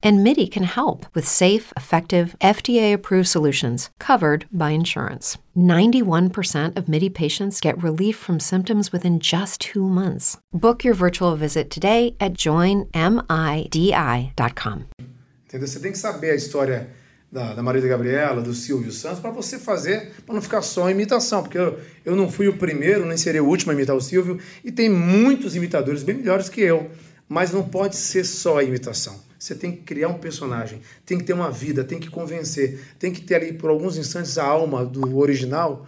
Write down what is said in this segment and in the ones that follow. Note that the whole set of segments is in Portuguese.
And MIDI can help with safe, effective, FDA approved solutions covered by insurance. 91% of MIDI patients get relief from symptoms within just two months. Book your virtual visit today at joinmidi.com. Entendeu? Você tem que saber a história da, da Maria Gabriela, do Silvio Santos, para você fazer, para não ficar só imitação, porque eu, eu não fui o primeiro, nem serei o último a imitar o Silvio, e tem muitos imitadores bem melhores que eu, mas não pode ser só a imitação. Você tem que criar um personagem, tem que ter uma vida, tem que convencer, tem que ter ali por alguns instantes a alma do original.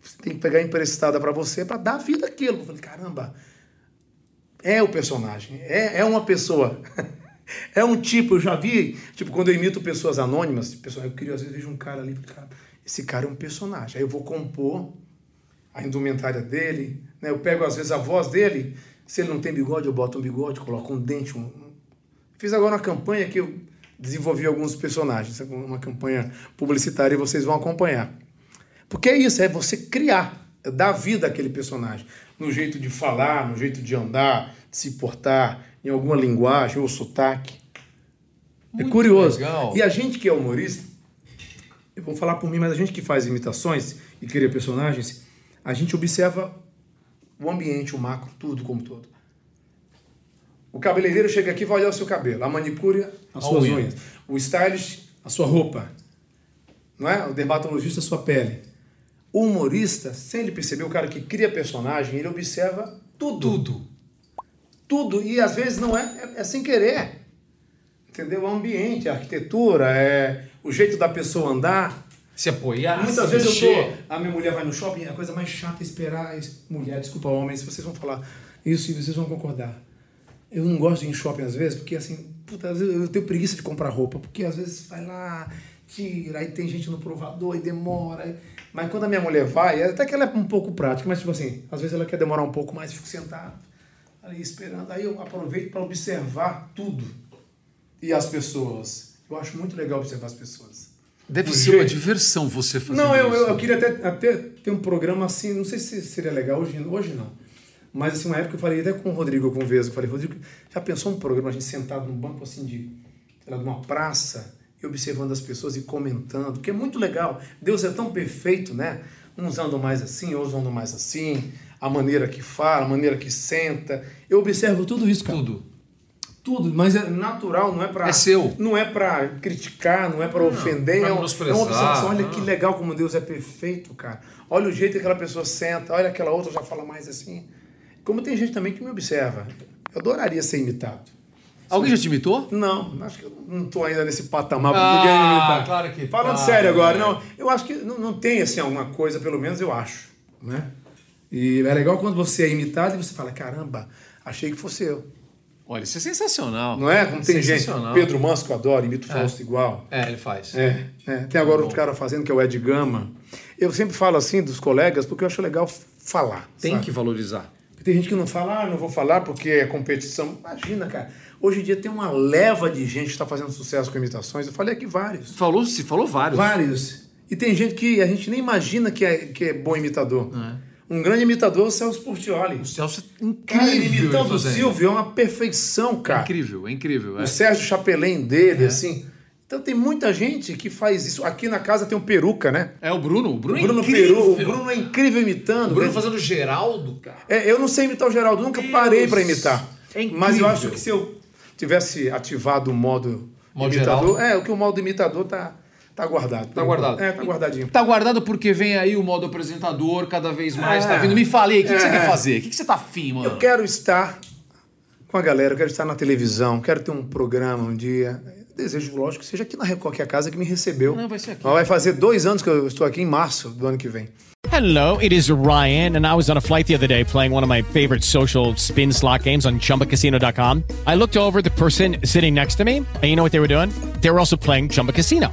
Você tem que pegar emprestada para você para dar vida àquilo. Eu falei, caramba, é o personagem, é, é uma pessoa. é um tipo, eu já vi, tipo, quando eu imito pessoas anônimas, pessoal, eu queria, às vezes vejo um cara ali, cara, esse cara é um personagem. Aí eu vou compor a indumentária dele, né? eu pego às vezes a voz dele, se ele não tem bigode, eu boto um bigode, coloco um dente, um, Fiz agora uma campanha que eu desenvolvi alguns personagens, uma campanha publicitária e vocês vão acompanhar. Porque é isso, é você criar, é dar vida àquele personagem. No jeito de falar, no jeito de andar, de se portar, em alguma linguagem ou sotaque. É Muito é curioso. Legal. E a gente que é humorista, eu vou falar por mim, mas a gente que faz imitações e cria personagens, a gente observa o ambiente, o macro, tudo como todo. O cabeleireiro chega aqui e vai olhar o seu cabelo. A manicure, as suas unha. unhas. O stylist, a sua roupa. Não é? O dermatologista, a sua pele. O humorista, sem ele perceber, o cara que cria personagem, ele observa tudo. Tudo. Tudo. E às vezes não é, é, é sem querer. Entendeu? O ambiente, a arquitetura, é o jeito da pessoa andar. Se apoiar, Muitas se vezes mexer. eu tô. A minha mulher vai no shopping, a coisa mais chata é esperar. Mulher, desculpa, homens, vocês vão falar isso e vocês vão concordar eu não gosto de ir em shopping às vezes, porque assim, puta, às vezes eu tenho preguiça de comprar roupa, porque às vezes vai lá, tira, aí tem gente no provador e demora. Mas quando a minha mulher vai, até que ela é um pouco prática, mas tipo assim, às vezes ela quer demorar um pouco mais, fico sentado ali esperando. Aí eu aproveito para observar tudo e as pessoas. Eu acho muito legal observar as pessoas. Deve ser jeito. uma diversão você fazer não, eu, isso. Não, eu, eu queria até, até ter um programa assim, não sei se seria legal hoje, hoje não mas assim, uma época eu falei até com o Rodrigo com o Vesgo, eu falei, Rodrigo, já pensou um programa, a gente sentado num banco assim de, sei lá, de uma praça, e observando as pessoas e comentando, porque é muito legal. Deus é tão perfeito, né? Uns andam mais assim, outros andam mais assim, a maneira que fala, a maneira que senta. Eu observo tudo isso, cara. Tudo. Tudo, mas é natural, não é para É seu. Não é para criticar, não é para ofender, pra é, é uma observação. Olha que legal como Deus é perfeito, cara. Olha o jeito que aquela pessoa senta, olha aquela outra já fala mais assim. Como tem gente também que me observa. Eu adoraria ser imitado. Alguém já te imitou? Não, acho que eu não estou ainda nesse patamar para ah, ninguém me imitar. Claro que Falando tá, sério agora, é. não, eu acho que não, não tem assim alguma coisa, pelo menos eu acho. Né? E é legal quando você é imitado e você fala, caramba, achei que fosse eu. Olha, isso é sensacional. Não é? Como tem gente. Pedro Manso que eu adoro, imita o é. Fausto igual. É, ele faz. É, é. Tem agora outro cara fazendo, que é o Ed Gama. Eu sempre falo assim dos colegas, porque eu acho legal falar. Tem sabe? que valorizar. Tem gente que não fala, ah, não vou falar porque é competição. Imagina, cara. Hoje em dia tem uma leva de gente que está fazendo sucesso com imitações. Eu falei aqui vários. Falou, se falou vários. Vários. E tem gente que a gente nem imagina que é, que é bom imitador. É. Um grande imitador é o Celso Portioli. O Celso é incrível. Cara, imitando o Silvio é uma perfeição, cara. É incrível, é incrível. É. O Sérgio Chapelin dele, é. assim. Então tem muita gente que faz isso. Aqui na casa tem um peruca, né? É o Bruno. O Bruno, o Bruno é incrível. Peru, o Bruno é incrível imitando. O Bruno fazendo o Geraldo, cara. É, eu não sei imitar o Geraldo, nunca Deus. parei para imitar. É incrível. Mas eu acho que se eu tivesse ativado o modo, modo imitador, geral. é, o que o modo imitador tá Tá guardado. Tá guardado. É, tá guardadinho. Tá guardado porque vem aí o modo apresentador cada vez mais. Tá é. Tá vindo. Me falei, o que, é. que, você quer fazer? O que, que você tá afim, mano? Eu quero estar com a galera, eu quero estar na televisão, quero ter um programa um dia. Desejo, lógico, que seja aqui na Record, que é a casa que me recebeu. Não, vai ser aqui. Vai fazer dois anos que eu estou aqui, em março do ano que vem. Hello, it is Ryan, and I was on a flight the other day playing one of my favorite social spin slot games on chumbacasino.com. I looked over the person sitting next to me, and you know what they were doing? They were also playing Chumba Casino.